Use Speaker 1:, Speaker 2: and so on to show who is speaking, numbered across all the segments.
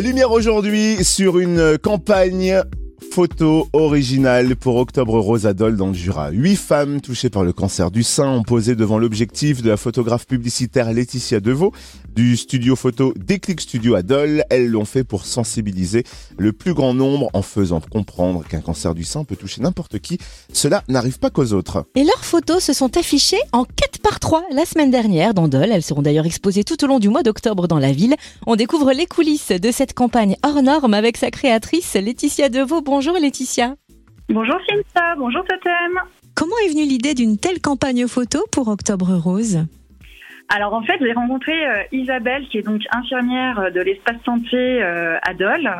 Speaker 1: Lumière aujourd'hui sur une campagne photo originale pour Octobre Rose Adol dans le Jura. Huit femmes touchées par le cancer du sein ont posé devant l'objectif de la photographe publicitaire Laetitia Deveau du studio photo Déclic Studio Adol. Elles l'ont fait pour sensibiliser le plus grand nombre en faisant comprendre qu'un cancer du sein peut toucher n'importe qui. Cela n'arrive pas qu'aux autres.
Speaker 2: Et leurs photos se sont affichées en 4 par 3 la semaine dernière dans Dole. Elles seront d'ailleurs exposées tout au long du mois d'octobre dans la ville. On découvre les coulisses de cette campagne hors norme avec sa créatrice Laetitia Deveau. Bonjour Laetitia.
Speaker 3: Bonjour Cynthia, bonjour Totem.
Speaker 2: Comment est venue l'idée d'une telle campagne photo pour Octobre Rose?
Speaker 3: Alors en fait, j'ai rencontré euh, Isabelle, qui est donc infirmière de l'espace santé euh, à Dole,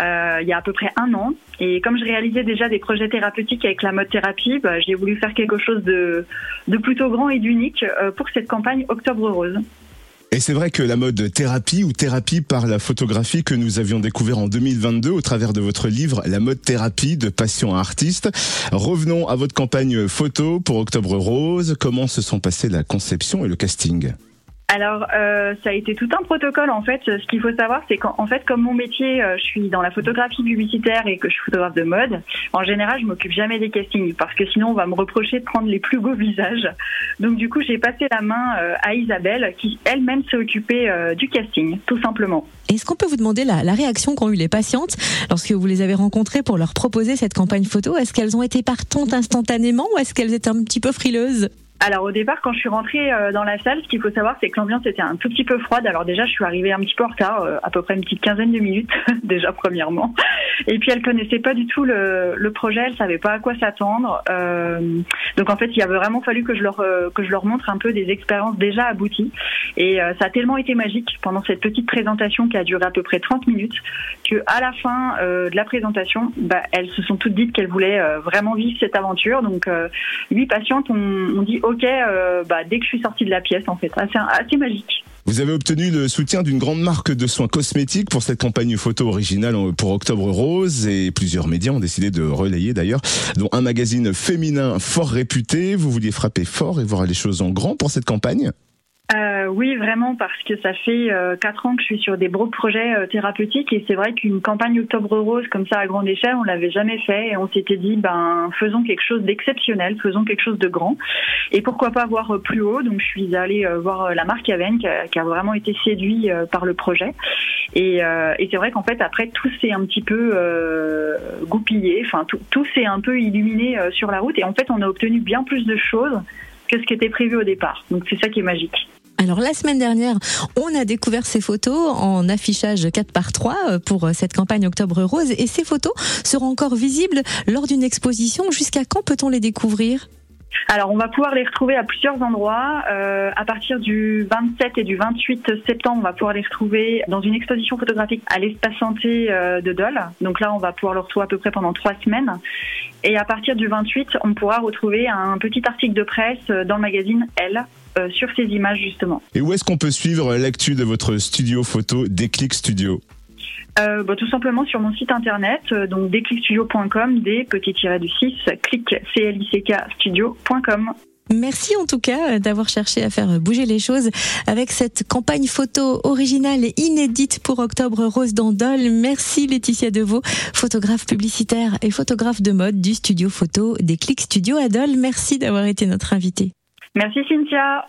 Speaker 3: euh, il y a à peu près un an. Et comme je réalisais déjà des projets thérapeutiques avec la mode thérapie, bah, j'ai voulu faire quelque chose de, de plutôt grand et d'unique pour cette campagne Octobre Rose.
Speaker 1: Et c'est vrai que la mode thérapie ou thérapie par la photographie que nous avions découvert en 2022 au travers de votre livre La mode thérapie de passion à artiste. Revenons à votre campagne photo pour Octobre Rose. Comment se sont passées la conception et le casting?
Speaker 3: Alors, euh, ça a été tout un protocole en fait. Ce qu'il faut savoir, c'est qu'en fait, comme mon métier, euh, je suis dans la photographie publicitaire et que je suis photographe de mode, en général, je m'occupe jamais des castings parce que sinon, on va me reprocher de prendre les plus beaux visages. Donc, du coup, j'ai passé la main euh, à Isabelle, qui elle-même s'est occupée du casting, tout simplement.
Speaker 2: Est-ce qu'on peut vous demander la, la réaction qu'ont eu les patientes lorsque vous les avez rencontrées pour leur proposer cette campagne photo? Est-ce qu'elles ont été partantes instantanément ou est-ce qu'elles étaient un petit peu frileuses?
Speaker 3: Alors au départ, quand je suis rentrée euh, dans la salle, ce qu'il faut savoir, c'est que l'ambiance était un tout petit peu froide. Alors déjà, je suis arrivée un petit peu en retard, euh, à peu près une petite quinzaine de minutes déjà premièrement. Et puis elle connaissait pas du tout le, le projet, elle savait pas à quoi s'attendre. Euh, donc en fait, il avait vraiment fallu que je leur que je leur montre un peu des expériences déjà abouties. Et ça a tellement été magique pendant cette petite présentation qui a duré à peu près 30 minutes que à la fin de la présentation, bah, elles se sont toutes dites qu'elles voulaient vraiment vivre cette aventure. Donc huit patientes ont, ont dit ok euh, bah, dès que je suis sortie de la pièce en fait. C'est assez magique.
Speaker 1: Vous avez obtenu le soutien d'une grande marque de soins cosmétiques pour cette campagne photo originale pour Octobre Rose et plusieurs médias ont décidé de relayer d'ailleurs, dont un magazine féminin fort réputé. Vous vouliez frapper fort et voir les choses en grand pour cette campagne?
Speaker 3: Euh, oui, vraiment, parce que ça fait euh, quatre ans que je suis sur des gros projets euh, thérapeutiques et c'est vrai qu'une campagne Octobre Rose comme ça à grande échelle, on l'avait jamais fait et on s'était dit, ben, faisons quelque chose d'exceptionnel, faisons quelque chose de grand et pourquoi pas voir euh, plus haut. Donc, je suis allée voir la marque Aven qui a, vraiment été séduit par le projet et, et c'est vrai qu'en fait après tout s'est un petit peu goupillé, enfin tout, tout s'est un peu illuminé sur la route et en fait on a obtenu bien plus de choses que ce qui était prévu au départ. Donc c'est ça qui est magique.
Speaker 2: Alors la semaine dernière, on a découvert ces photos en affichage 4 par 3 euh, pour euh, cette campagne Octobre Rose et ces photos seront encore visibles lors d'une exposition. Jusqu'à quand peut-on les découvrir?
Speaker 3: Alors, on va pouvoir les retrouver à plusieurs endroits. Euh, à partir du 27 et du 28 septembre, on va pouvoir les retrouver dans une exposition photographique à l'espace santé euh, de Dole. Donc là, on va pouvoir le retrouver à peu près pendant trois semaines. Et à partir du 28, on pourra retrouver un petit article de presse euh, dans le magazine Elle sur ces images justement.
Speaker 1: Et où est-ce qu'on peut suivre l'actu de votre studio photo Déclic Studio?
Speaker 3: Euh, bah, tout simplement sur mon site internet, euh, donc déclicstudio.com, des petits du 6, clic, c l i c k studio.com.
Speaker 2: Merci en tout cas euh, d'avoir cherché à faire bouger les choses avec cette campagne photo originale et inédite pour Octobre Rose d'Andol. Merci Laetitia Deveau, photographe publicitaire et photographe de mode du studio photo des Click Studio Adol. Merci d'avoir été notre invitée.
Speaker 3: Merci Cynthia.